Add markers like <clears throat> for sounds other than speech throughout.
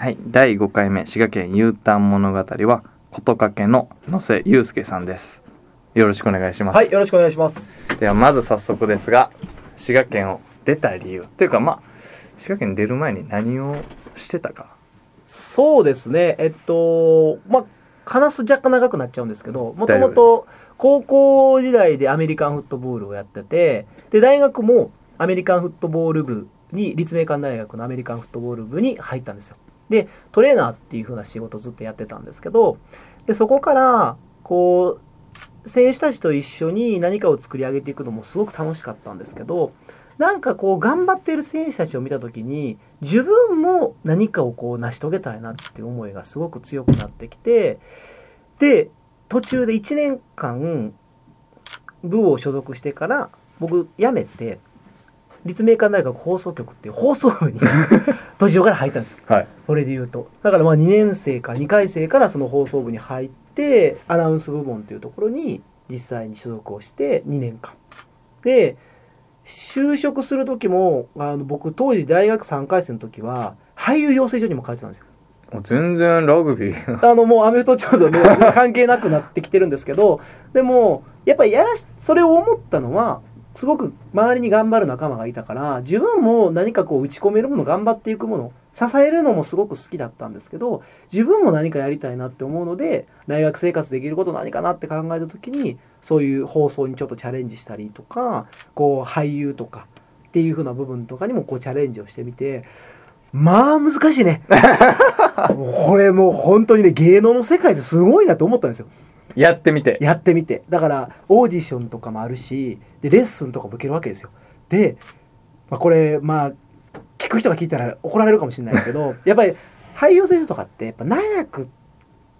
はい。第5回目滋賀県 U ターン物語は琴掛けの野瀬祐介さんです。よろしくお願いします、はいよろしくお願いします。ではまず早速ですが滋賀県を出た理由。というかまあ滋賀県に出る前に何をしてたか。そうですね。えっとまあ話す若干長くなっちゃうんですけどもともと高校時代でアメリカンフットボールをやっててで大学もアメリカンフットボール部に立命館大学のアメリカンフットボール部に入ったんですよでトレーナーっていう風な仕事ずっとやってたんですけどでそこからこう選手たちと一緒に何かを作り上げていくのもすごく楽しかったんですけどなんかこう頑張っている選手たちを見た時に自分も何かをこう成し遂げたいなっていう思いがすごく強くなってきてで途中で1年間部を所属してから僕辞めて立命館大学放送局っていう放送部に <laughs> 途中から入ったんですよ。はい。これで言うと。だからまあ2年生か2回生からその放送部に入ってアナウンス部門というところに実際に所属をして2年間。で就職する時もあの僕当時大学3回生の時は俳優養成所にも通ってたんですよ。全然ラグビー。あのもうアメフトちょうどね <laughs> 関係なくなってきてるんですけどでもやっぱりやらしそれを思ったのはすごく周りに頑張る仲間がいたから自分も何かこう打ち込めるもの頑張っていくもの支えるのもすごく好きだったんですけど自分も何かやりたいなって思うので大学生活できること何かなって考えた時にそういう放送にちょっとチャレンジしたりとかこう俳優とかっていう風な部分とかにもこうチャレンジをしてみてまあ難しいね。<laughs> これもう本当にね芸能の世界ってすごいなと思ったんですよやってみて。やってみて。だからオーディションとかもあるしでレッスンとかも受けるわけですよ。で、まあ、これまあ聞く人が聞いたら怒られるかもしれないですけど <laughs> やっぱり俳優選手とかってやっぱ長く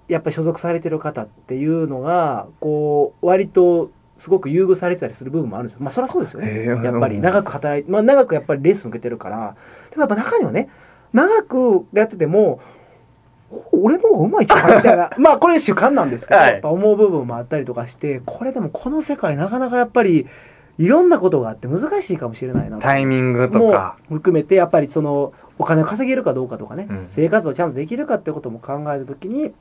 やっぱり所属されてる方っていうのがこう割とすごく優遇されてたりする部分もあるんですよ。まあそりゃそうですよね。やっぱり長く働いて、まあ、長くやっぱりレッスン受けてるから。でもやっぱ中にはね長くやっててもお俺の方がうまいんちゃうかみたい？な <laughs> まあこれ主観なんですけど、はい。やっぱ思う部分もあったりとかしてこれでもこの世界なかなかやっぱりいろんなことがあって難しいかもしれないなと。タイミングともか含めてやっぱりそのお金を稼げるかどうかとかね、うん。生活をちゃんとできるかってことも考えた時に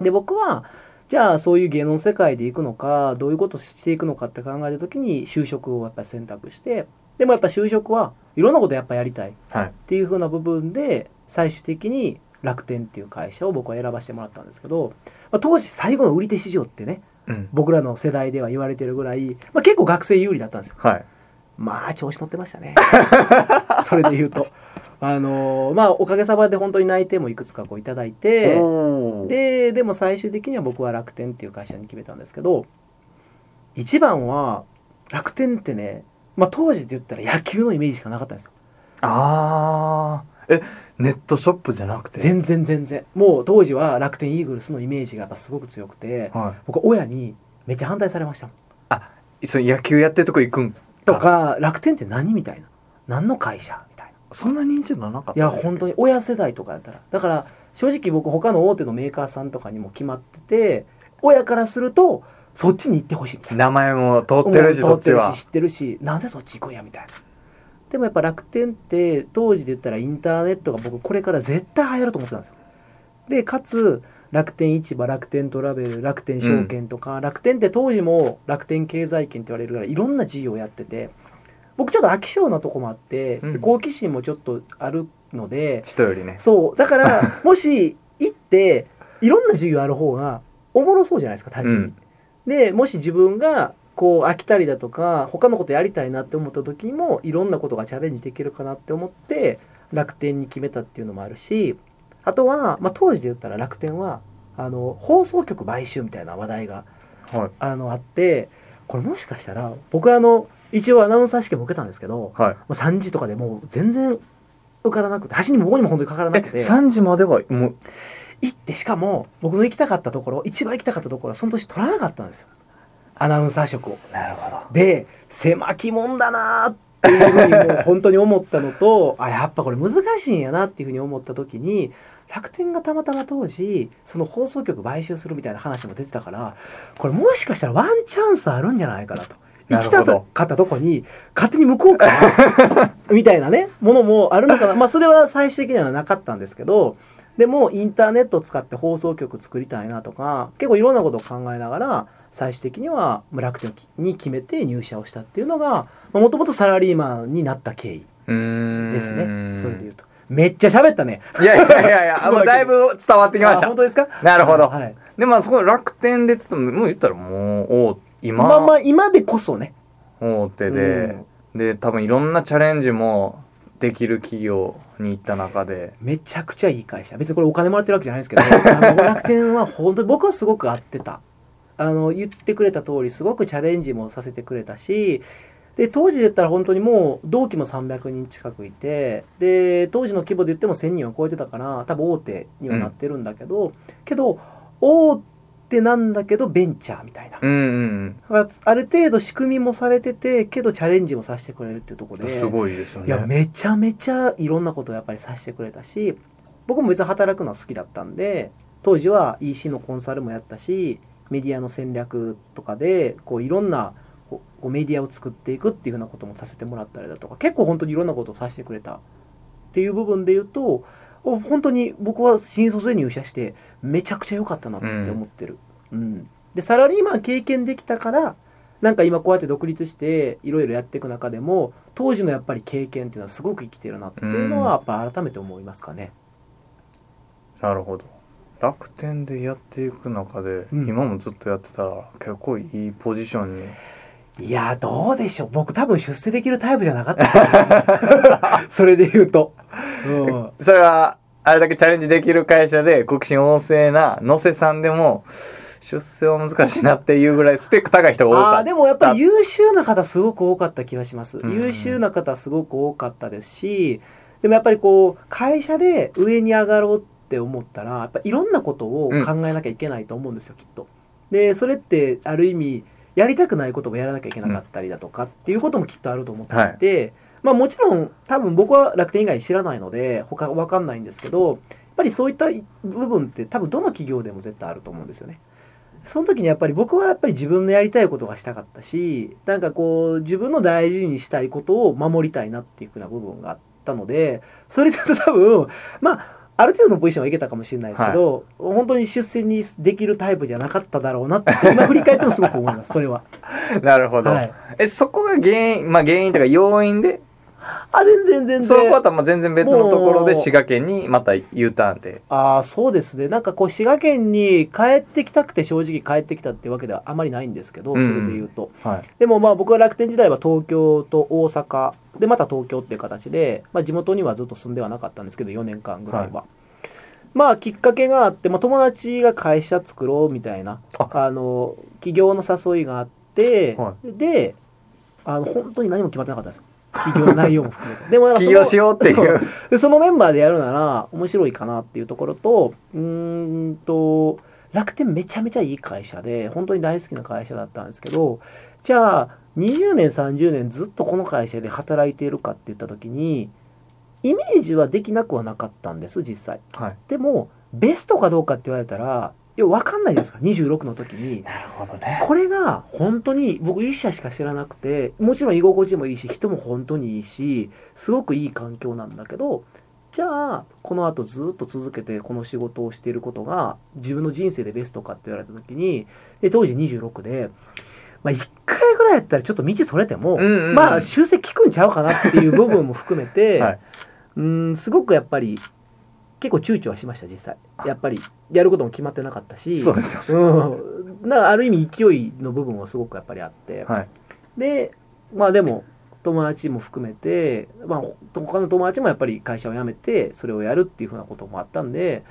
で僕はじゃあそういう芸能の世界で行くのかどういうことをしていくのかって考えた時に就職をやっぱり選択してでもやっぱ就職はいろんなことやっぱやりたいっはい。ていう風な部分で最終的に楽天っていう会社を僕は選ばせてもらったんですけど、まあ、当時最後の売り手市場ってねうん。僕らの世代では言われてるぐらい、まあ、結構学生有利だったんですよ。はい。まあ調子乗ってましたね。<laughs> それで言うと。あのーまあおかげさまで本当に内定もいくつかこういただいてででも最終的には僕は楽天っていう会社に決めたんですけど一番は楽天ってね、まあ、当時で言ったら野球のイメージしかなかったんですよ。あー。えネットショップじゃなくて？全然全然。もう当時は楽天イーグルスのイメージがやっぱすごく強くてはい。僕親にめっちゃ反対されました。そう野球やってるとこ行くんとか楽天って何みたいな。何の会社みたいな。そんな認知度なかった？いや本当に親世代とかやったら。だから正直僕他の大手のメーカーさんとかにも決まってて親からするとそっちに行ってほしいみたいな。名前も通ってるしもうそっちは。知ってるしなんでそっち行くんやみたいなでもやっぱ楽天って当時で言ったらインターネットが僕これから絶対流行ると思ってたんですよ。でかつ楽天市場楽天トラベル楽天証券とか、楽天って当時も楽天経済圏って言われるぐらいいろんな事業をやってて僕ちょっと飽き性なとこもあって、うん。好奇心もちょっとあるので人よりね。そう。だから <laughs> もし行っていろんな授業ある方がおもろそうじゃないですか単純に。でもし自分がこう飽きたりだとか他のことやりたいなって思った時にもいろんなことがチャレンジできるかなって思って楽天に決めたっていうのもあるしあとは、まあ、当時で言ったら楽天はあの放送局買収みたいな話題がはい。あのあってこれもしかしたら僕あの一応アナウンサー試験も受けたんですけど、はい。まあ、3時とかでもう全然受からなくて端にも棒にも本当にかからなくえて3時まではもう行ってしかも僕の行きたかったところ一番行きたかったところはその年取らなかったんですよアナウンサー職を。なるほど。で狭きもんだなーっていうふうにもう本当に思ったのと <laughs> あやっぱこれ難しいんやなっていうふうに思った時に楽天がたまたま当時その放送局買収するみたいな話も出てたからこれもしかしたらワンチャンスあるんじゃないかなと。行きたかったとこに勝手に向こうから <laughs> みたいなねものもあるのかな。まあそれは最終的にはなかったんですけどでもインターネットを使って放送局作りたいなとか結構いろんなことを考えながら最終的には楽天に決めて入社をしたっていうのがもともとサラリーマンになった経緯ですね。それでいうと。めっちゃ喋ったね。いやいやいやいや <laughs> もうだいぶ伝わってきました。本当ですか？なるほど、はい、でまあそこ楽天でつってももう言ったらもうお今まあまあ今でこそね。大手で、で多分いろんなチャレンジもできる企業に行った中で。めちゃくちゃいい会社。別にこれお金もらってるわけじゃないですけど <laughs> 楽天は本当に僕はすごく合ってたあの言ってくれた通りすごくチャレンジもさせてくれたしで当時で言ったら本当にもう同期も300人近くいてで当時の規模で言っても1000人は超えてたから多分大手にはなってるんだけど、うん、けど大手なんだけどベンチャーみたいな、うんうんある程度仕組みもされててけどチャレンジもさせてくれるっていうところですごいですよね。いやめちゃめちゃいろんなことをやっぱりさせてくれたし僕も別に働くのは好きだったんで当時は EC のコンサルもやったしメディアの戦略とかでこういろんなこうメディアを作っていくっていうふうなこともさせてもらったりだとか結構本当にいろんなことをさせてくれたっていう部分で言うと本当に僕は新卒で入社してめちゃくちゃ良かったなって思ってる、うん、うん、でサラリーマン経験できたからなんか今こうやって独立していろいろやっていく中でも当時のやっぱり経験っていうのはすごく生きてるなっていうのはやっぱ改めて思いますかね、うん、なるほど楽天でやっていく中で、うん、今もずっとやってたら結構いいポジションに。いやどうでしょう。僕多分出世できるタイプじゃなかった <laughs> それで言うと、うん、それはあれだけチャレンジできる会社で国信旺盛な野瀬さんでも出世は難しいなっていうぐらいスペック高い人が多かった。あでもやっぱり優秀な方すごく多かった気がします、うん、優秀な方すごく多かったですしでもやっぱりこう会社で上に上がろうって思ったらやっぱいろんなことを考えなきゃいけないと思うんですよ、うん、きっと。でそれってある意味やりたくないこともやらなきゃいけなかったりだとかっていうこともきっとあると思っていて、はい、まあもちろん多分僕は楽天以外知らないので他わかんないんですけどやっぱりそういった部分って多分どの企業でも絶対あると思うんですよね。その時にやっぱり僕はやっぱり自分のやりたいことがしたかったしなんかこう自分の大事にしたいことを守りたいなっていうふうな部分があったのでそれで多分まあある程度のポジションはいけたかもしれないですけど、はい、本当に出世にできるタイプじゃなかっただろうなって <laughs> 今振り返ってもすごく思いますそれは。<laughs> なるほど、はい、えそこが原因まあ原因というか要因であ全然全然。そのことは全然別のところで滋賀県にまた U ターンで。ああそうですね。なんかこう滋賀県に帰ってきたくて正直帰ってきたっていうわけではあまりないんですけど、それで言うと、はい、でもまあ僕は楽天時代は東京と大阪でまた東京っていう形で、まあ、地元にはずっと住んではなかったんですけど4年間ぐらいは。はい。まあきっかけがあって、まあ、友達が会社作ろうみたいなあ。の企業の誘いがあって、はい、であの本当に何も決まってなかったんですよ企業内容も含めて。<laughs> でも起業しようっていう。でそのメンバーでやるなら面白いかなっていうところとうんと楽天めちゃめちゃいい会社で本当に大好きな会社だったんですけどじゃあ20年30年ずっとこの会社で働いているかって言った時にイメージはできなくはなかったんです実際、はい、でもベストかどうかって言われたらいや分かんないですか。26の時に。なるほどね。これが本当に僕一社しか知らなくてもちろん居心地もいいし人も本当にいいしすごくいい環境なんだけどじゃあこのあとずっと続けてこの仕事をしていることが自分の人生でベストかって言われた時にで当時26でまあ、1回ぐらいやったらちょっと道それても、うんうん、まあ修正効くんちゃうかなっていう部分も含めて、<laughs> はい、うんすごくやっぱり結構躊躇はしました実際。やっぱりやることも決まってなかったし。そうですよ、うん、ある意味勢いの部分もすごくやっぱりあって、はい、でまあでも友達も含めて、まあ、他の友達もやっぱり会社を辞めてそれをやるっていうふうなこともあったんで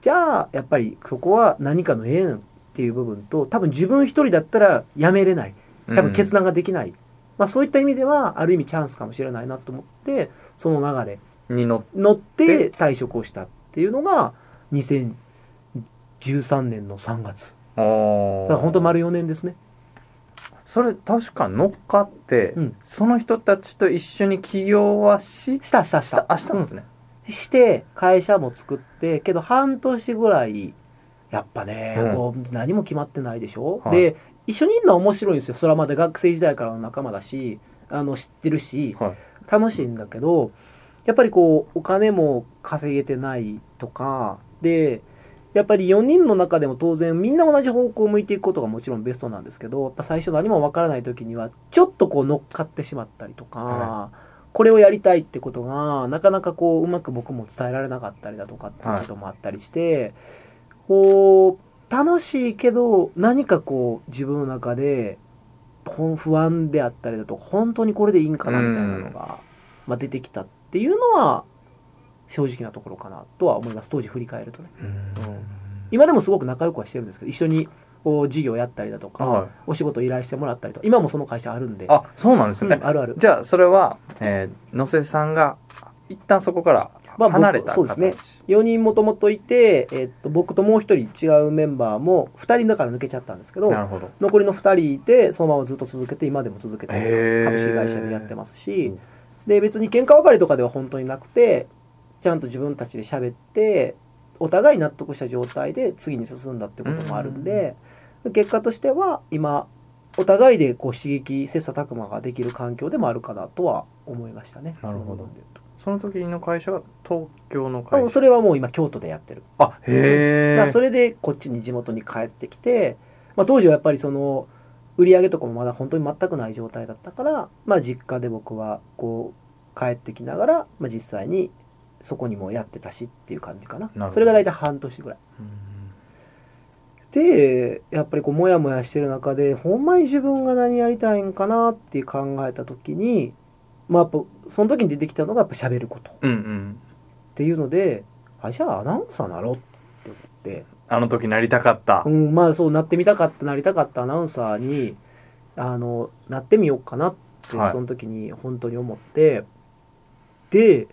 じゃあやっぱりそこは何かの縁っていう部分と多分自分一人だったら辞めれない。多分決断ができない、うん、まあ、そういった意味ではある意味チャンスかもしれないなと思ってその流れに乗って退職をしたっていうのが2013年の3月。だから本当丸4年ですね。それ確か乗っかって、うん、その人たちと一緒に起業はししたした。したあしたんですね、うん、して会社も作ってけど半年ぐらいやっぱね、うん、こう何も決まってないでしょ、はい、で一緒にいるのは面白いんですよ。それはまだ学生時代からの仲間だしあの知ってるしはい。楽しいんだけどやっぱりこうお金も稼げてないとかでやっぱり4人の中でも当然みんな同じ方向を向いていくことがもちろんベストなんですけどやっぱ最初何もわからない時にはちょっとこう乗っかってしまったりとか、はこれをやりたいってことがなかなかこううまく僕も伝えられなかったりだとかっていうこともあったりして、こう楽しいけど何かこう自分の中で不安であったりだとか本当にこれでいいんかなみたいなのが、まあ、出てきたっていうのは正直なところかなとは思います。当時振り返るとね。今でもすごく仲良くはしてるんですけど一緒にこう事業やったりだとか、はい。お仕事依頼してもらったりとか今もその会社あるんで。あそうなんですね、うんあるある。じゃあそれは、えー、野瀬さんが一旦そこからまあ離れた僕そうですね。4人もともといて、えっと僕ともう一人違うメンバーも2人だから抜けちゃったんですけど残りの2人いてそのままずっと続けて今でも続けて株式会社でやってますしうんで別に喧嘩別れとかでは本当になくてちゃんと自分たちで喋ってお互い納得した状態で次に進んだってこともあるんで結果としては今お互いでこう刺激切磋琢磨ができる環境でもあるかなとは思いましたね。なるほど。その時の会社が東京の会社？あそれはもう今京都でやってる。あへえまあそれでこっちに地元に帰ってきて、まあ、当時はやっぱりその売り上げとかもまだ本当に全くない状態だったから、まあ、実家で僕はこう帰ってきながら、まあ、実際にそこにもやってたしっていう感じかな。なそれが大体半年ぐらい。でやっぱりこうモヤモヤしてる中でほんまに自分が何やりたいんかなって考えた時にまあやっぱその時に出てきたのがやっぱ喋ること。っうんうん。ていうのであじゃあアナウンサーなろうって思って。あの時なりたかった、うん、まあそうなってみたかったなりたかったアナウンサーにあのなってみようかなってはい。その時に本当に思って、で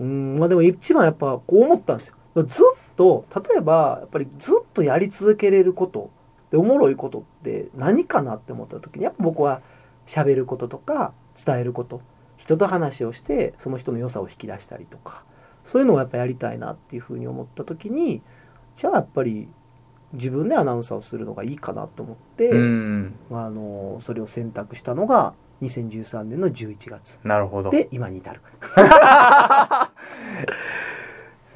うんまあでも一番やっぱこう思ったんですよ。ずっと例えばやっぱりずっとやり続けれることでおもろいことって何かなって思った時にやっぱ僕は喋ることとか伝えること。人と話をしてその人の良さを引き出したりとか。そういうのをやっぱやりたいなっていうふうに思った時にじゃあやっぱり自分でアナウンサーをするのがいいかなと思って、うん。あのそれを選択したのが2013年の11月。なるほど。で今に至る。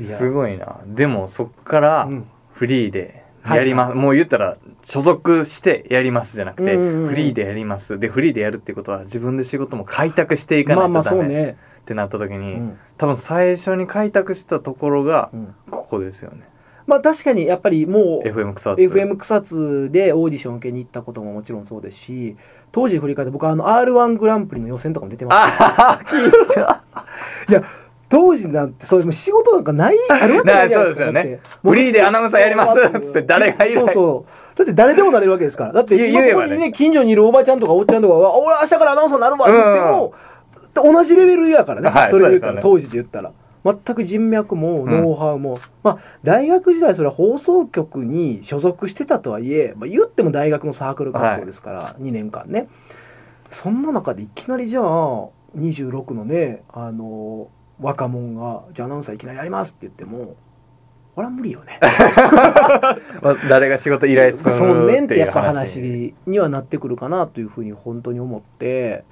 <laughs> すごいな。でもそっからうん。フリーでやります、はもう言ったら所属してやりますじゃなくて、うんうんうんフリーでやります。でフリーでやるってことは自分で仕事も開拓していかまあまあないとダメそうね、ってなった時に、うん。多分最初に開拓したところがうん。ここですよねまあ確かにやっぱりもう FM 草津。FM 草津でオーディション受けに行ったことももちろんそうですし当時振り返って僕はあの r 1グランプリの予選とかも出てました。ああ聞いた。<laughs> 当時なんてそういう仕事なんかないあるわけないじゃないですか。そうですよね。フリーでアナウンサーやります。っつって誰がいないそうそう。だって誰でもなれるわけですから。だって今ここにね近所にいるおばちゃんとかおっちゃんとかは「俺明日からアナウンサーになるわ」って言っても、同じレベルやからね、はいそれで言ったら、当時で言ったら全く人脈もノウハウも、まあ大学時代それは放送局に所属してたとはいえ、まあ、言っても大学のサークル活動ですから、2年間ね。そんな中でいきなりじゃあ26のねあの若者が「じゃあアナウンサーいきなりやります」って言ってもこれは無理よね。<laughs> まあ誰が仕事依頼するそうねんってやっぱ話にはなってくるかなというふうに本当に思って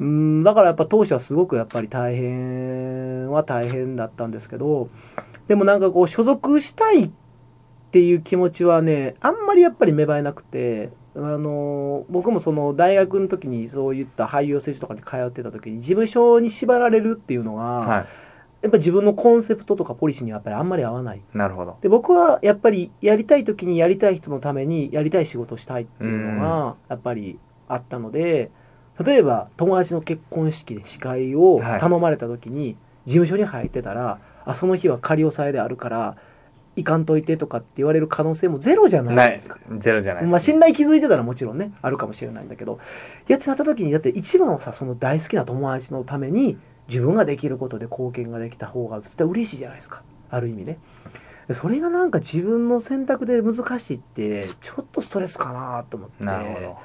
うんだからやっぱ当初はすごくやっぱり大変は大変だったんですけどでもなんかこう所属したいっていう気持ちはねあんまりやっぱり芽生えなくてあの僕もその大学の時にそういった俳優養成所とかに通ってた時に事務所に縛られるっていうのが、はやっぱ自分のコンセプトとかポリシーにはやっぱりあんまり合わない。いなるほど。で僕はやっぱりやりたい時にやりたい人のためにやりたい仕事をしたいっていうのがやっぱりあったので例えば友達の結婚式で司会をはい。頼まれた時に事務所に入ってたら、あその日は仮押さえであるから行かんといてとかって言われる可能性もゼロじゃないですか。ゼロじゃない、まあ信頼築いてたらもちろんねあるかもしれないんだけど。やってなった時にだって一番はさその大好きな友達のために自分ができることで貢献ができた方が絶対嬉しいじゃないですか。ある意味ね。でそれがなんか自分の選択で難しいってちょっとストレスかなと思って。なるほど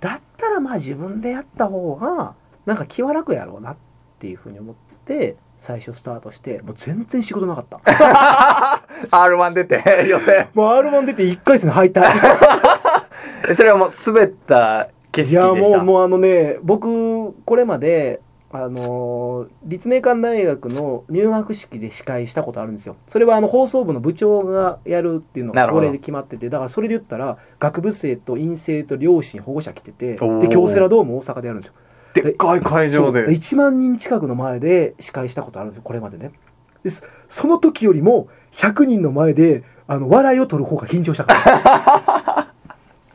だったらまあ自分でやった方がなんか気は楽やろうなっていうふうに思って最初スタートしてもう全然仕事なかった。<laughs> R1 出て <laughs> 予選もう R1 出て1回戦敗退 <laughs> えそれはもう滑った景いや色でした。もうもうあのね僕これまであのー立命館大学の入学式で司会したことあるんですよ。それはあの放送部の部長がやるっていうのが法令で決まっててだからそれで言ったら学部生と院生と両親保護者来ててで京セラドーム大阪でやるんですよ。でっかい会場で。1万人近くの前で司会したことあるんですよこれまでね。ですその時よりも100人の前であの笑いを取る方が緊張したから。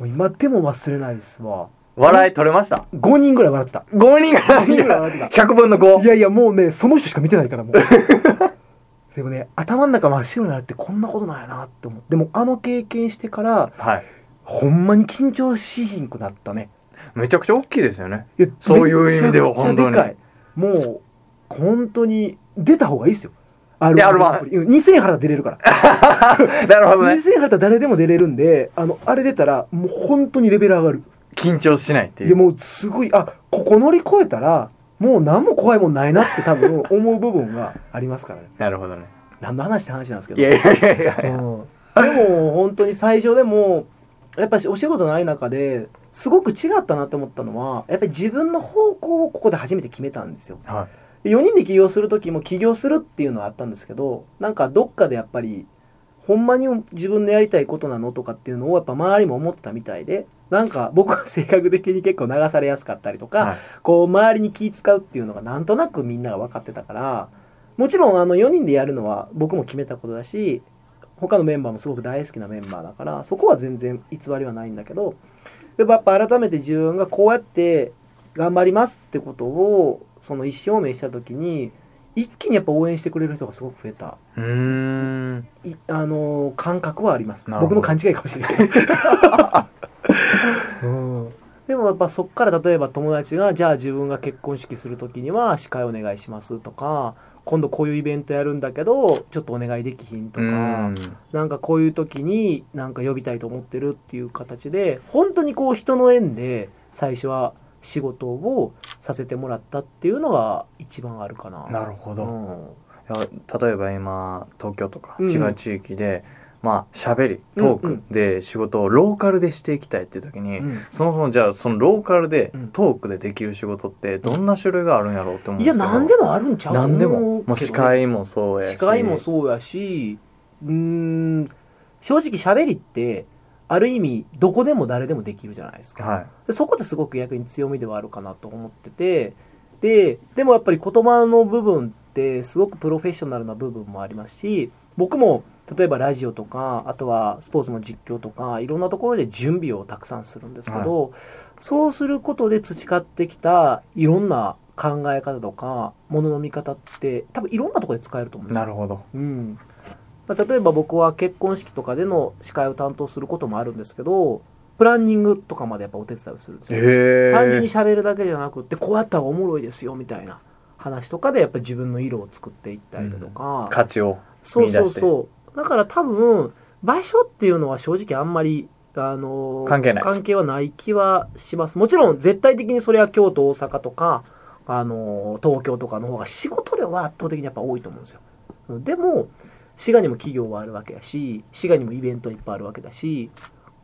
<laughs> 今でも忘れないですわ笑い取れました？5人ぐらい笑ってた。5人が5人ぐらい笑ってた。100分の5いやいやもうねその人しか見てないからもう。<laughs> でもね頭の中真っ白になるってこんなことなんやなって思うでもあの経験してからはい。ほんまに緊張しひんくなったね。めちゃくちゃ大きいですよね。いやそういう意味ではめちゃくちゃでかい。もう本当に出た方がいいですよ。R1 いや R1 アプリ。うん2000円払ったら出れるから。<laughs> なるほどね。2000円払ったら誰でも出れるんであのあれ出たらもう本当にレベル上がる緊張しないっていう。いやもうすごいあここ乗り越えたらもう何も怖いもんないなって多分 <laughs> 思う部分がありますからね。なるほどね。何の話って話なんですけど。いやいやいやいや。うん。でも本当に最初でもやっぱりお仕事ない中ですごく違ったなって思ったのはやっぱり自分の方向をここで初めて決めたんですよ。は4人で起業する時も起業するっていうのはあったんですけどなんかどっかでやっぱりほんまに自分のやりたいことなのとかっていうのをやっぱ周りも思ってたみたいでなんか僕は <laughs> 性格的に結構流されやすかったりとか、はい。こう周りに気使うっていうのがなんとなくみんなが分かってたからもちろんあの4人でやるのは僕も決めたことだし他のメンバーもすごく大好きなメンバーだからそこは全然偽りはないんだけどでもやっぱ改めて自分がこうやって頑張りますってことをその意思表明した時に一気にやっぱ応援してくれる人がすごく増えた。うーん。いあのー感覚はあります。僕の勘違いかもしれない、<laughs> うん、でもやっぱそっから例えば友達がじゃあ自分が結婚式する時には司会お願いしますとか今度こういうイベントやるんだけどちょっとお願いできひんとかん。なんかこういう時になんか呼びたいと思ってるっていう形で本当にこう人の縁で最初は仕事をさせてもらったっていうのが一番あるかな。なるほど、うん。例えば今東京とかうん。違う地域で、まあ喋りトークで仕事をローカルでしていきたいっていう時に、うん。そもそもじゃあそのローカルでうん。トークでできる仕事ってどんな種類があるんやろうって思うんいですけど。や何でもあるんちゃう？何でも。もう司会もそうやし。司会もそうやしうーん正直喋りってある意味どこでも誰でもできるじゃないですか、はい。でそこってすごく逆に強みではあるかなと思っててででもやっぱり言葉の部分ってすごくプロフェッショナルな部分もありますし僕も例えばラジオとかあとはスポーツの実況とかいろんなところで準備をたくさんするんですけど、そうすることで培ってきたいろんな考え方とかものの見方って多分いろんなところで使えると思うんですよ。なるほど。うんまあ、例えば僕は結婚式とかでの司会を担当することもあるんですけどプランニングとかまでやっぱお手伝いをするんですよ、単純に喋るだけじゃなくってこうやったらおもろいですよみたいな話とかでやっぱり自分の色を作っていったりだとか、価値をそうそうそう。だから多分場所っていうのは正直あんまりあのー関係ない。関係はない気はします。もちろん絶対的にそれは京都大阪とかあのー東京とかの方が仕事量は圧倒的にやっぱ多いと思うんですよ。うん。でも滋賀にも企業はあるわけやし滋賀にもイベントいっぱいあるわけだし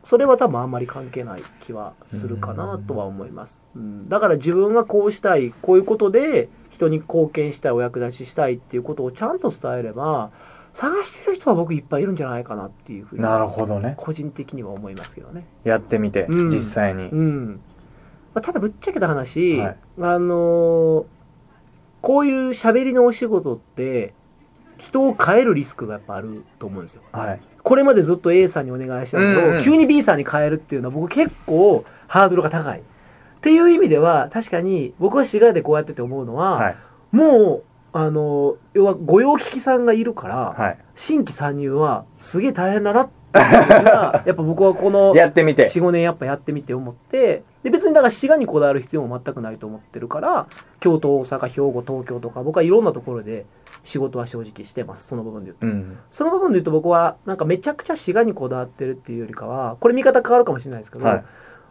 それは多分あんまり関係ない気はするかなとは思います、うん、だから自分がこうしたいこういうことで人に貢献したいお役立ちしたいっていうことをちゃんと伝えれば探してる人は僕いっぱいいるんじゃないかなっていうふうになるほどね。個人的には思いますけどね。やってみて、うん。実際に、うん。まあ、ただぶっちゃけた話、はい。あのーこういう喋りのお仕事って人を変えるリスクがやっぱあると思うんですよ。はいこれまでずっと A さんにお願いしたのを、うんうん急に B さんに変えるっていうのは僕結構ハードルが高い。っていう意味では確かに僕は滋賀でこうやってて思うのは、はいもうあの要は御用聞きさんがいるから、はい新規参入はすげえ大変だなっがやっぱ僕はこのやってみて。45年やっぱやってみて思ってで別にだから滋賀にこだわる必要も全くないと思ってるから京都大阪兵庫東京とか僕はいろんなところで仕事は正直してます。その部分で言うと。うん。その部分で言うと僕はなんかめちゃくちゃ滋賀にこだわってるっていうよりかはこれ見方変わるかもしれないですけど、はい。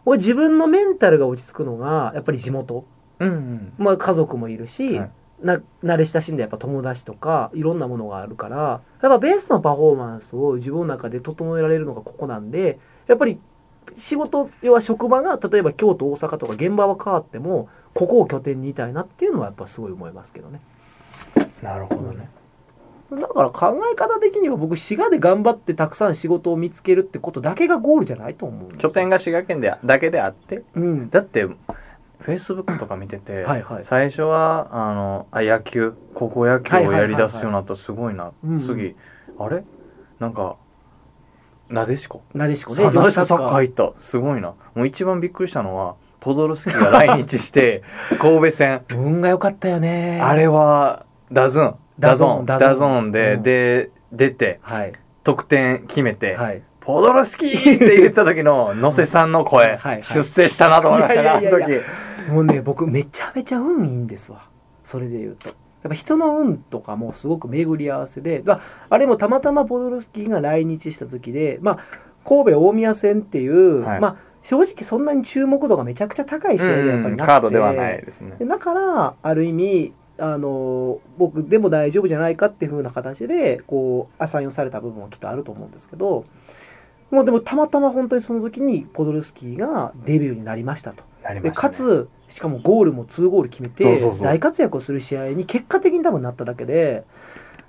俺自分のメンタルが落ち着くのがやっぱり地元、うんうん。まあ、家族もいるし、はいな慣れ親しんだやっぱ友達とかいろんなものがあるからやっぱベースのパフォーマンスを自分の中で整えられるのがここなんでやっぱり仕事要は職場が例えば京都大阪とか現場は変わってもここを拠点にいたいなっていうのはやっぱすごい思いますけどね。なるほどね。だから考え方的には僕滋賀で頑張ってたくさん仕事を見つけるってことだけがゴールじゃないと思うんですよ。拠点が滋賀県でだけであって、うん。だって、フェイスブックとか見てて、はいはい最初は、あの、あ、野球、高校野球をやり出すようになったらすごいな。うんうん次、あれ？なんか、なでしこ。なでしこねさなでしこサッカーッカー行った。すごいな。もう一番びっくりしたのは、ポドルスキーが来日して、<laughs> 神戸戦。運が良かったよねあれは、ダズン。ダゾーン。ダゾーンダゾーンで、うんで、出て、はい得点決めて、はいポドルスキーって言った時の野瀬さんの声、はいはい出世したなと思いましたね、あの時。もうね僕めちゃめちゃ運いいんですわ。それで言うと。やっぱ人の運とかもすごく巡り合わせで、まあ、あれもたまたまポドルスキーが来日した時で、まあ、神戸大宮戦っていう、はい。まあ、正直そんなに注目度がめちゃくちゃ高い試合でやっぱりなくて、カードではないですね。で。だからある意味あの僕でも大丈夫じゃないかっていう風な形でこうアサインをされた部分はきっとあると思うんですけどもうでもたまたま本当にその時にポドルスキーがデビューになりましたと。でなりましたね。かつしかもゴールも2ゴール決めて大活躍をする試合に結果的に多分なっただけで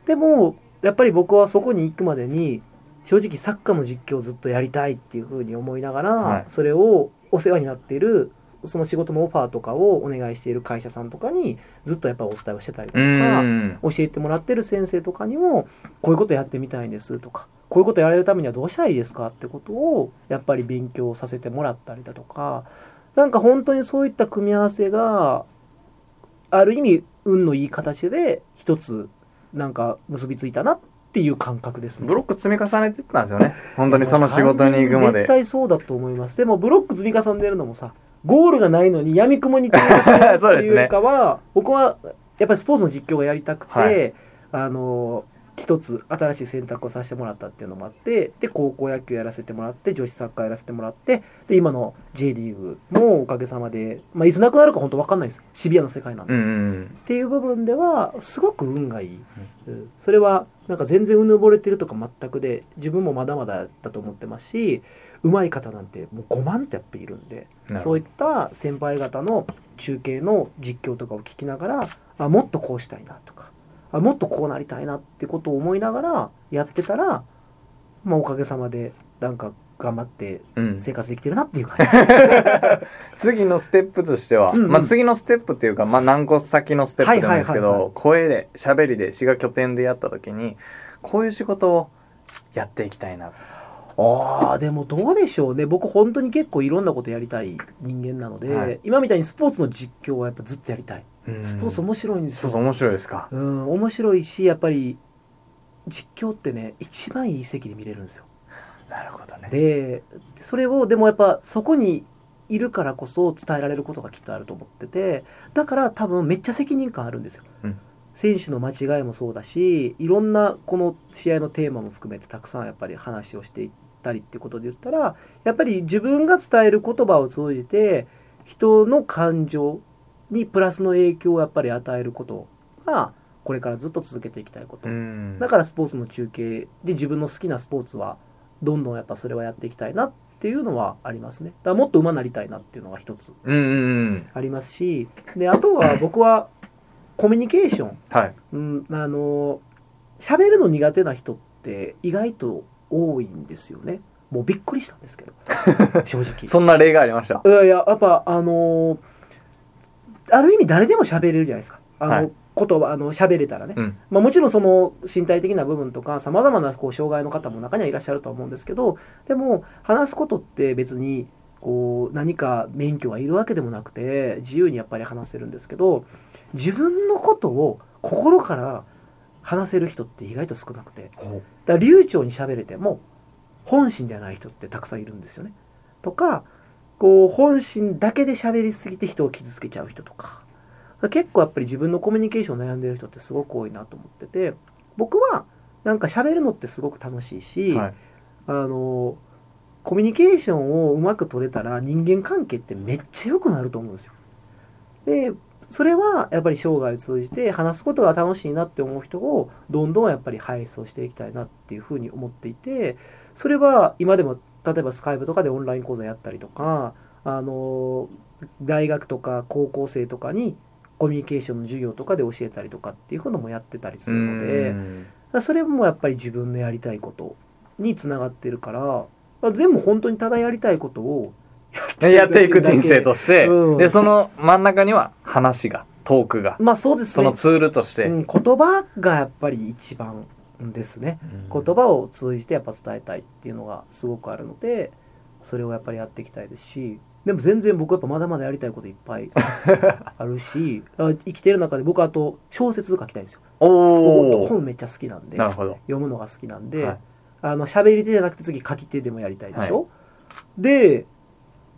でもやっぱり僕はそこに行くまでに正直サッカーの実況をずっとやりたいっていうふうに思いながら、はいそれをお世話になっているその仕事のオファーとかをお願いしている会社さんとかにずっとやっぱりお伝えをしてたりとうかん。教えてもらってる先生とかにもこういうことやってみたいんですとかこういうことやられるためにはどうしたらいいですかってことをやっぱり勉強させてもらったりだとかなんか本当にそういった組み合わせがある意味運のいい形で一つなんか結びついたなっていう感覚ですね。ブロック積み重ねてったんですよね。本当にその仕事に行くまで絶。対そうだと思います。でもブロック積み重ねるのもさ、ゴールがないのに闇雲に積み重ねるっていうよりかは、僕はやっぱりスポーツの実況がやりたくて、はいあの一つ新しい選択をさせてもらったっていうのもあってで高校野球やらせてもらって女子サッカーやらせてもらってで今の J リーグもおかげさまで、まあ、いつなくなるか本当分かんないです。シビアな世界なんで、うんっうん。ていう部分ではすごく運がいい、うん。それはなんか全然うぬぼれてるとか全くで自分もまだまだだと思ってますし上手い方なんてもう5万ってやっぱいるんでそういった先輩方の中継の実況とかを聞きながらあもっとこうしたいなとかあもっとこうなりたいなってことを思いながらやってたら、まあ、おかげさまでなんか頑張ってうん。生活できてるなっていう感じ。<laughs> 次のステップとしては、うんうんまあ次のステップっていうか、まあ何個先のステップでもいいですけはいはいはいはど、声で、喋りで、滋賀拠点でやった時に、こういう仕事をやっていきたいな。ああでもどうでしょうね僕本当に結構いろんなことやりたい人間なので、はい今みたいにスポーツの実況はやっぱずっとやりたいうんスポーツ面白いんですよ。スポーツ面白いですか。うん。面白いしやっぱり実況ってね一番いい席で見れるんですよ。なるほどね。でそれをでもやっぱそこにいるからこそ伝えられることがきっとあると思っててだから多分めっちゃ責任感あるんですよ、うん。選手の間違いもそうだしいろんなこの試合のテーマも含めてたくさんやっぱり話をしていったりってことで言ったらやっぱり自分が伝える言葉を通じて人の感情にプラスの影響をやっぱり与えることがこれからずっと続けていきたいこと、うん。だからスポーツの中継で自分の好きなスポーツはどんどんやっぱそれはやっていきたいなっていうのはありますねだからもっと馬なりたいなっていうのが一つ。ありますしであとは僕はコミュニケーション、はい。うん、あの喋るの苦手な人って意外と多いんですよねもうびっくりしたんですけど <laughs> 正直そんな例がありました。いやいややっぱあのある意味誰でも喋れるじゃないですか。あの、はい。言葉あの喋れたらね。うん。まあ、もちろんその身体的な部分とかさまざまなこう障害の方も中にはいらっしゃるとは思うんですけどでも話すことって別にこう何か免許がいるわけでもなくて自由にやっぱり話せるんですけど自分のことを心から話せる人って意外と少なくて。だから流暢に喋れても本心ではない人ってたくさんいるんですよね。とかこう本心だけで喋りすぎて人を傷つけちゃう人とか結構やっぱり自分のコミュニケーション悩んでる人ってすごく多いなと思ってて僕はなんか喋るのってすごく楽しいし、はい。あのコミュニケーションをうまく取れたら人間関係ってめっちゃ良くなると思うんですよ。でそれはやっぱり生涯を通じて話すことが楽しいなって思う人をどんどんやっぱり輩出をしていきたいなっていうふうに思っていてそれは今でも例えばスカイプとかでオンライン講座やったりとかあの大学とか高校生とかにコミュニケーションの授業とかで教えたりとかっていうこともやってたりするのでうん。それもやっぱり自分のやりたいことにつながってるから、まあ、全部本当にただやりたいことをやっていく人生として、うん。でその真ん中には話がトークが。まあそうですね。そのツールとして、うん、言葉がやっぱり一番ですね。うん。言葉を通じてやっぱ伝えたいっていうのがすごくあるのでそれをやっぱりやっていきたいですしでも全然僕やっぱまだまだやりたいこといっぱい <laughs> あるしあ生きてる中で僕あと小説書きたいんですよ。本めっちゃ好きなんでなるほど。読むのが好きなんで、はい。あの喋り手じゃなくて次書き手でもやりたいでしょ、で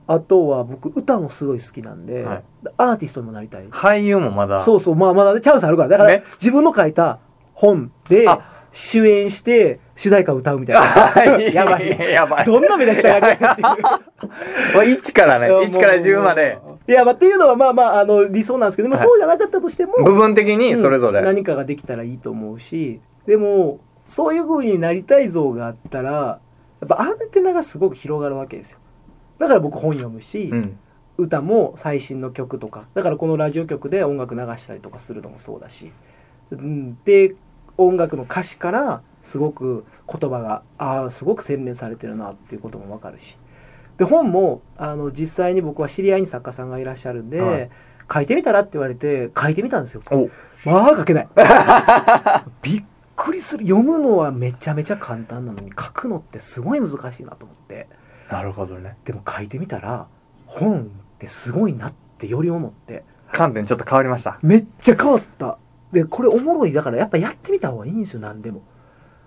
あとは僕歌もすごい好きなんで、はい。アーティストにもなりたい。俳優もまだ。そうそうまあまだねチャンスあるから。だからね。自分の書いた本であ主演して主題歌歌うみたいな。<laughs> やばい。ねやばい。どんな目指したやっていう。もう1からね。1から10まで。いやまあっていうのはまあまああの理想なんですけど、まあ、はい。そうじゃなかったとしても、部分的にそれぞれ、うん何かができたらいいと思うしでもそういう風になりたい像があったらやっぱアンテナがすごく広がるわけですよ。だから僕本読むし、うん。歌も最新の曲とか。だからこのラジオ局で音楽流したりとかするのもそうだし、うん、で音楽の歌詞からすごく言葉がああすごく洗練されてるなっていうことも分かるし。で本もあの実際に僕は知り合いに作家さんがいらっしゃるんで、はい。書いてみたらって言われて書いてみたんですよ。お。まあ書けない。<laughs> びっくりする。読むのはめちゃめちゃ簡単なのに書くのってすごい難しいなと思って。なるほどね。でも書いてみたら本ってすごいなってより思って。観点ちょっと変わりました。めっちゃ変わったでこれおもろい。だからやっぱやってみた方がいいんですよ何でも。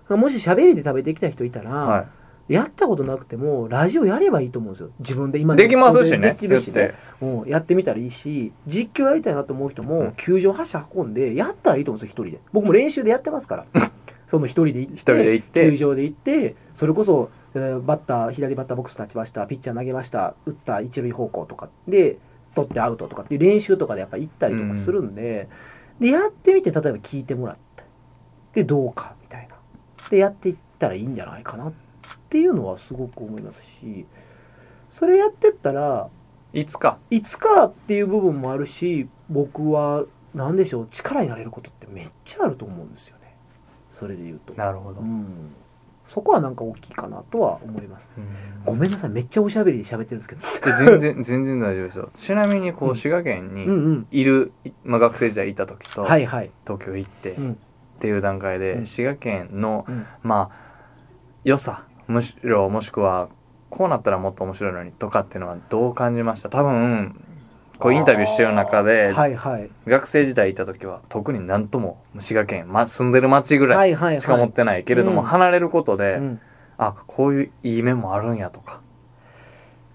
もし喋りで食べてきた人いたら、はやったことなくてもラジオやればいいと思うんですよ。自分で今いできますしねできるしね。て。うんやってみたらいいし実況やりたいなと思う人も、うん。球場箸運んでやったらいいと思うんですよ一人で。僕も練習でやってますから。<laughs> その一人で行って一人で行って。球場で行ってそれこそ、えーバッター左バッターボックス立ちましたピッチャー投げました打った一塁方向とかで取ってアウトとかっていう練習とかでやっぱ行ったりとかするんで、でやってみて例えば聞いてもらって。でどうかみたいな。でやっていったらいいんじゃないかなっていうのはすごく思いますし。それやってったらいつか。いつかっていう部分もあるし僕は何でしょう力になれることってめっちゃあると思うんですよね。それで言うと、なるほど、うん、そこはなんか大きいかなとは思います。うん。ごめんなさいめっちゃおしゃべりで喋ってるんですけど。で <laughs> 全然全然大丈夫ですよちなみにこううん滋賀県うんにうん。いる、まあ、学生時代いた時と、はいはい、東京行ってっうん。ていう段階で、うん。滋賀県のうん。まあ良さむしろもしくはこうなったらもっと面白いのにとかっていうのはどう感じました？多分こうインタビューしてる中で、はいはい。学生時代いた時は特になんとも滋賀県、ま、住んでる町ぐらはい。しか持ってないけれども、うん。離れることで、うん。あこういういい面もあるんやとか。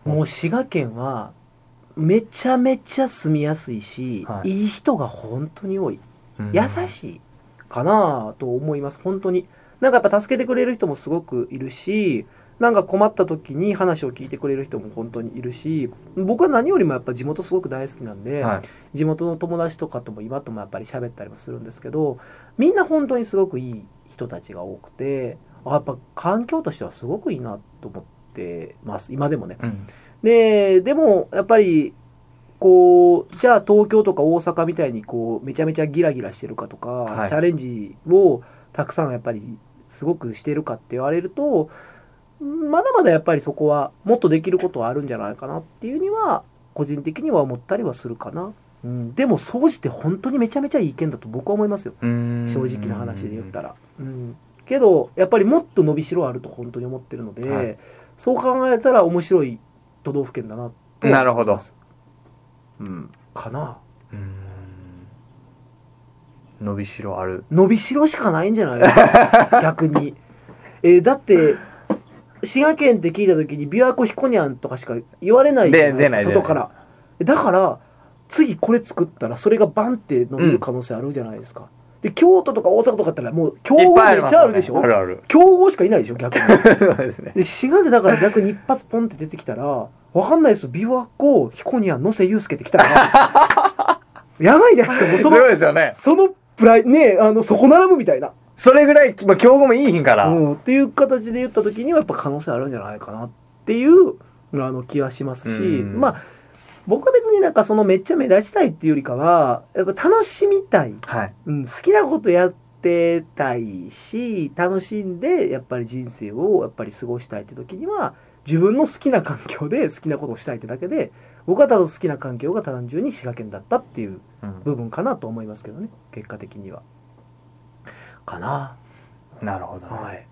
もう滋賀県はめちゃめちゃ住みやすいし、はい。い、い人が本当に多い。うん。優しいかなと思います本当に。なんかやっぱ助けてくれる人もすごくいるしなんか困った時に話を聞いてくれる人も本当にいるし僕は何よりもやっぱ地元すごく大好きなんで、はい。地元の友達とかとも今ともやっぱり喋ったりもするんですけどみんな本当にすごくいい人たちが多くてあやっぱ環境としてはすごくいいなと思ってます。今でもね。うん。ででもやっぱりこうじゃあ東京とか大阪みたいにこうめちゃめちゃギラギラしてるかとか、はい。チャレンジをたくさんやっぱりすごくしてるかって言われるとまだまだやっぱりそこはもっとできることはあるんじゃないかなっていうには個人的には思ったりはするかな、うん、でも総じて本当にめちゃめちゃいい意見だと僕は思いますよ。うん。正直な話で言ったら、うん、けどやっぱりもっと伸びしろあると本当に思ってるので、はい。そう考えたら面白い都道府県だなとはなるほど。思いますうん。かな。うん。伸びしろある。伸びしろしかないんじゃないですか。<laughs> 逆に、えーだって滋賀県って聞いた時に琵琶湖ひこにゃんとかしか言われないじゃないですか外から。だから次これ作ったらそれがバンって伸びる可能性あるじゃないですか、で京都とか大阪とかだったらもう競合めっちゃあるでしょ？あるある。競合しかいないでしょ逆に。<laughs> そうですね。で滋賀でだから逆に一発ポンって出てきたらわかんないです。よ琵琶湖ひこにゃん野瀬祐介ってきたら <laughs> やばいじゃないですか。もうすそのごいですよね。そのプライねあのそこ並ぶみたいな、それぐらい、まあ、競合もいい品から、うん、っていう形で言った時にはやっぱ可能性あるんじゃないかなっっていうあの気はしますし、うん。まあ僕は別になんかそのめっちゃ目立ちたいっていうよりかはやっぱ楽しみたい、はい。うん、好きなことやってたいし楽しんでやっぱり人生をやっぱり過ごしたいって時には自分の好きな環境で好きなことをしたいってだけで僕はただ好きな環境が単純に滋賀県だったっていううん。部分かなと思いますけどね結果的には。かな。なるほど、はい。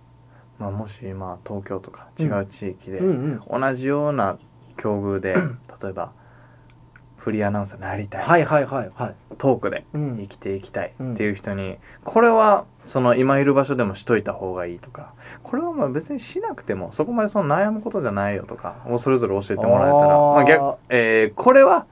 まあ、もし今東京とか違う地域で。同じような境遇で <clears throat> 例えばフリーアナウンサーになりたい、はいはいはいはい。トークでうん生きていきたいっていう人に、これはその今いる場所でもしといた方がいいとかこれはまあ別にしなくてもそこまでその悩むことじゃないよとかをそれぞれ教えてもらえたらまあ逆えーこれは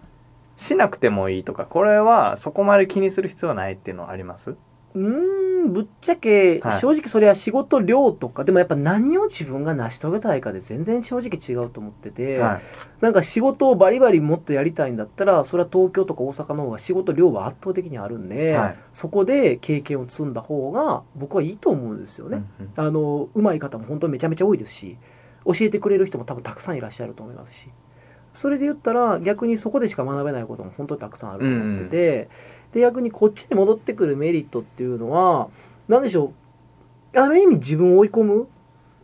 しなくてもいいとかこれはそこまで気にする必要はないっていうのはあります？うーんぶっちゃけはい。正直それは仕事量とか、でもやっぱ何を自分が成し遂げたいかで全然正直違うと思ってて、はい。なんか仕事をバリバリもっとやりたいんだったらそれは東京とか大阪の方が仕事量は圧倒的にあるんで、はい。そこで経験を積んだ方が僕はいいと思うんですよね。うんうん。あの上手い方も本当にめちゃめちゃ多いですし教えてくれる人も多分たくさんいらっしゃると思いますしそれで言ったら逆にそこでしか学べないことも本当にたくさんあると思ってて、で逆にこっちに戻ってくるメリットっていうのは何でしょうある意味自分を追い込む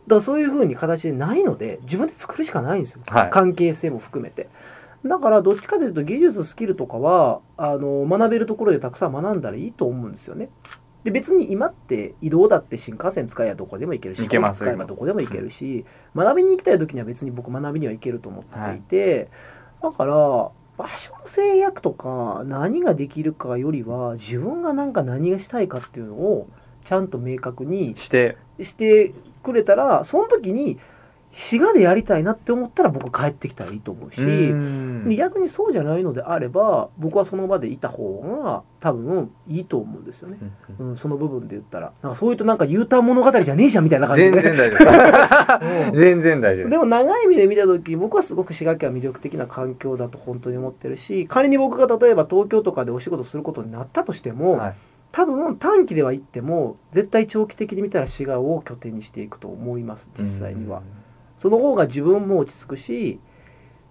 だそういうふうに形でないので自分で作るしかないんですよ、はい関係性も含めて。だからどっちかというと技術スキルとかはあの学べるところでたくさん学んだらいいと思うんですよね。で別に今って移動だって新幹線使えばどこでも行けるし行けます飛行機使えばどこでも行けるし、学びに行きたい時には別に僕学びには行けると思っていて、だから場所の制約とか何ができるかよりは自分がなんか何がしたいかっていうのをちゃんと明確にして。してくれたらその時に滋賀でやりたいなって思ったら僕帰ってきたらいいと思うし。う逆にそうじゃないのであれば僕はその場でいた方が多分いいと思うんですよね、うんうん、その部分で言ったら。なんかそういうとなんか U ターン物語じゃねえじゃんみたいな感じで、全ね、然大丈夫。う <laughs> ん全然大丈夫。でも長い目で見た時僕はすごく滋賀県は魅力的な環境だと本当に思ってるし仮に僕が例えば東京とかでお仕事することになったとしても、はい。多分短期では行っても絶対長期的に見たら滋賀を拠点にしていくと思います実際には。その方が自分も落ち着くし、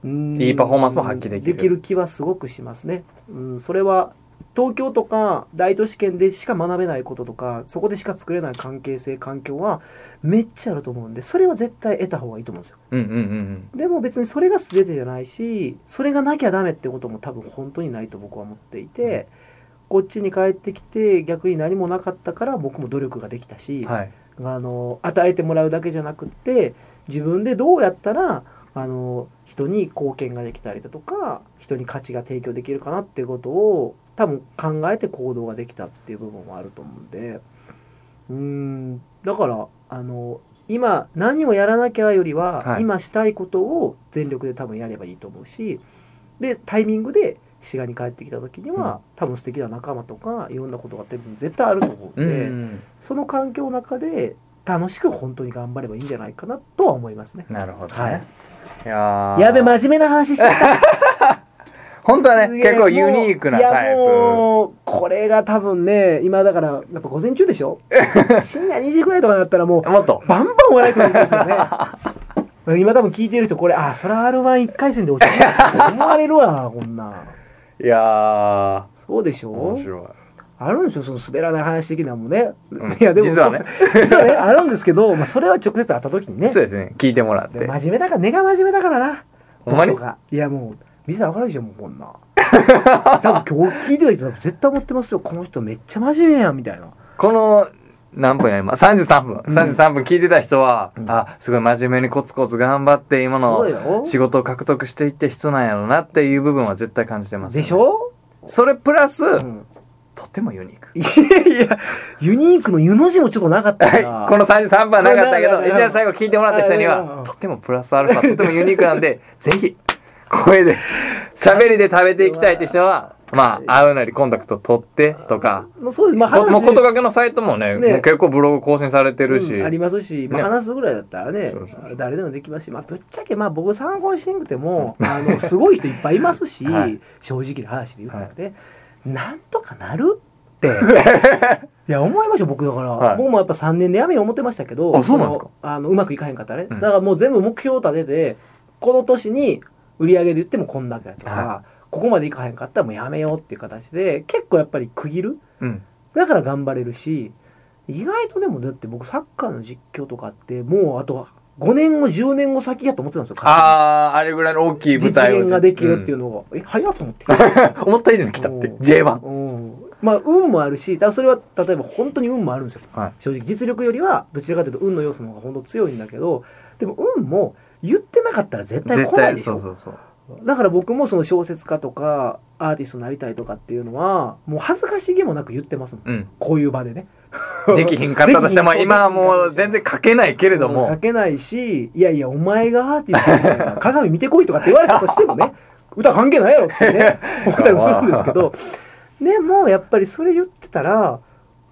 うんいいパフォーマンスも発揮できるできる気はすごくしますね。うん、それは東京とか大都市圏でしか学べないこととかそこでしか作れない関係性環境はめっちゃあると思うんでそれは絶対得た方がいいと思うんですよ。うんうんうんでも別にそれが全てじゃないしそれがなきゃダメってことも多分本当にないと僕は思っていて、こっちに帰ってきて逆に何もなかったから僕も努力ができたし、うんはいあの与えてもらうだけじゃなくって自分でどうやったらあの人に貢献ができたりだとか人に価値が提供できるかなっていうことを多分考えて行動ができたっていう部分はあると思うんで。うーんだからあの今何をやらなきゃよりは、はい。今したいことを全力で多分やればいいと思うしでタイミングで滋賀に帰ってきた時には、多分素敵な仲間とかいろんなことが多分絶対あると思うんで。うん。その環境の中で楽しく本当に頑張ればいいんじゃないかなとは思いますね。なるほどね、はい。い、やー。やべ、真面目な話しちゃった。<laughs> 本当はね結構ユニークなタイプ。もう、これが多分ね、今だから、やっぱ午前中でしょ？<laughs> 深夜2時ぐらいとかになったらもう、もっと。バンバン笑いとか言ってますよね。<laughs> 今多分聞いてる人、これ、あ、それ R11 回戦で落ちた。思われるわ、こんな。ん。いやー。そうでしょ？面白いあるんですよ、その滑らない話的なのもね。うん。いや、でも、実はね。そう実はね、あるんですけど、まあ、それは直接会った時にね。そうですね。聞いてもらっでて真面目だから根が真面目だからな。ほんまに？いやもう見てたら分かるでしょもうこんな。多分今日聞いてた人絶対思ってますよ。この人めっちゃ真面目やんみたいな。この何分や今？33分、うん。33分聞いてた人は、うん。あすごい真面目にコツコツ頑張って今の仕事を獲得していって人なんやろなっていう部分は絶対感じてます、でしょ、それプラス、うん、とってもユニーク。いやいやユニークの湯の字もちょっとなかったはい、この33分はなかったけど、一応最後聞いてもらった人には、とってもプラスアルファ、とってもユニークなんで、<laughs> ぜひ、声で、喋りで食べていきたいって人は、まあ、会うなりコンタクト取ってとか、そうですまあもうことがけのサイトもね、ね。もう結構ブログ更新されてるし、うんありますし、まあ、ね。話すぐらいだったらねそうそうそう。誰でもできますし、まあ、ぶっちゃけまあ僕参考にしなくてもあのすごい人いっぱいいますし、<laughs> はい。正直な話で言ったらね、なんとかなるっって。<laughs> いや、思いました僕だから、はい。僕もやっぱ3年で辞めよう思ってましたけど、あそうなんですか？のあの、うまくいかへんかったらね。うん。だからもう全部目標を立てて、この年に売り上げで言ってもこんだけとか、はここまでいかへんかったらもうやめようっていう形で、結構やっぱり区切る。うん。だから頑張れるし、意外とでもだって僕サッカーの実況とかって、もうあと5年後、10年後先やと思ってたんですよ。あー、あれぐらいの大きい舞実台を。現ができるっていうの。のが、え、早っと思って。<laughs> 思った以上に来たってうん。J1。うんまあ運もあるしそれは例えば本当に運もあるんですよはい。正直実力よりはどちらかというと運の要素の方が本当強いんだけどでも運も言ってなかったら絶対絶対、来ないでしょそうそうそう。だから僕もその小説家とかアーティストになりたいとかっていうのはもう恥ずかしげもなく言ってますもんうん。こういう場でね <laughs> できひんかったとしても、今はもう全然書けないけれど書も、けないしいやいやお前がアーティストみたいな。<laughs> 鏡見てこいとかって言われたとしてもね <laughs> 歌関係ないやろってね思ったりもするんですけど。でもやっぱりそれ言ってたら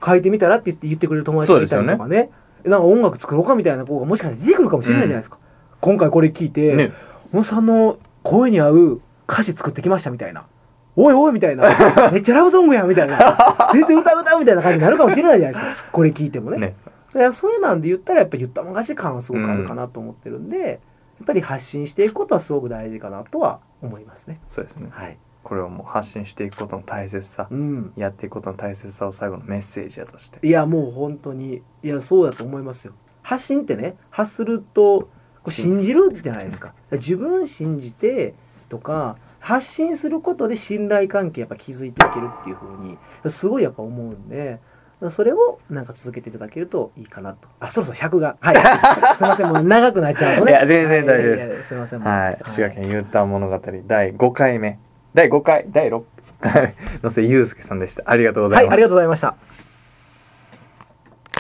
書いてみたらって言って言ってくれる友達がいたりとかね。なんか音楽作ろうかみたいな子がもしかして出てくるかもしれないじゃないですか、今回これ聞いて、ね。小野さんの声に合う歌詞作ってきましたみたいな。おいおいみたいな。<laughs> めっちゃラブソングやんみたいな。全然歌う歌うみたいな感じになるかもしれないじゃないですか。<laughs> これ聞いてもね。ね。だからそういうなんで言ったらやっぱ言ったもん勝ち感はすごくあるかなと思ってるんで、やっぱり発信していくことはすごく大事かなとは思いますね。そうですね。はい。これをもう発信していくことの大切さう、ん。やっていくことの大切さを最後のメッセージやとして。いやもう本当に、いやそうだと思いますよ。発信ってね、発すると信じるじゃないですか。自分信じてとか、発信することで信頼関係やっぱ築いていけるっていうふうに、すごいやっぱ思うんで、それをなんか続けていただけるといいかなと。あ、そろそろ尺が。はい。<laughs> すいません、もう長くなっちゃうとね。いや全然大丈夫ですはいすいません。もうはい。滋賀県ターン物語第5回目。第5回、第6回のせゆうすけさんでした。ありがとうございはい、ますあり。がとうございました。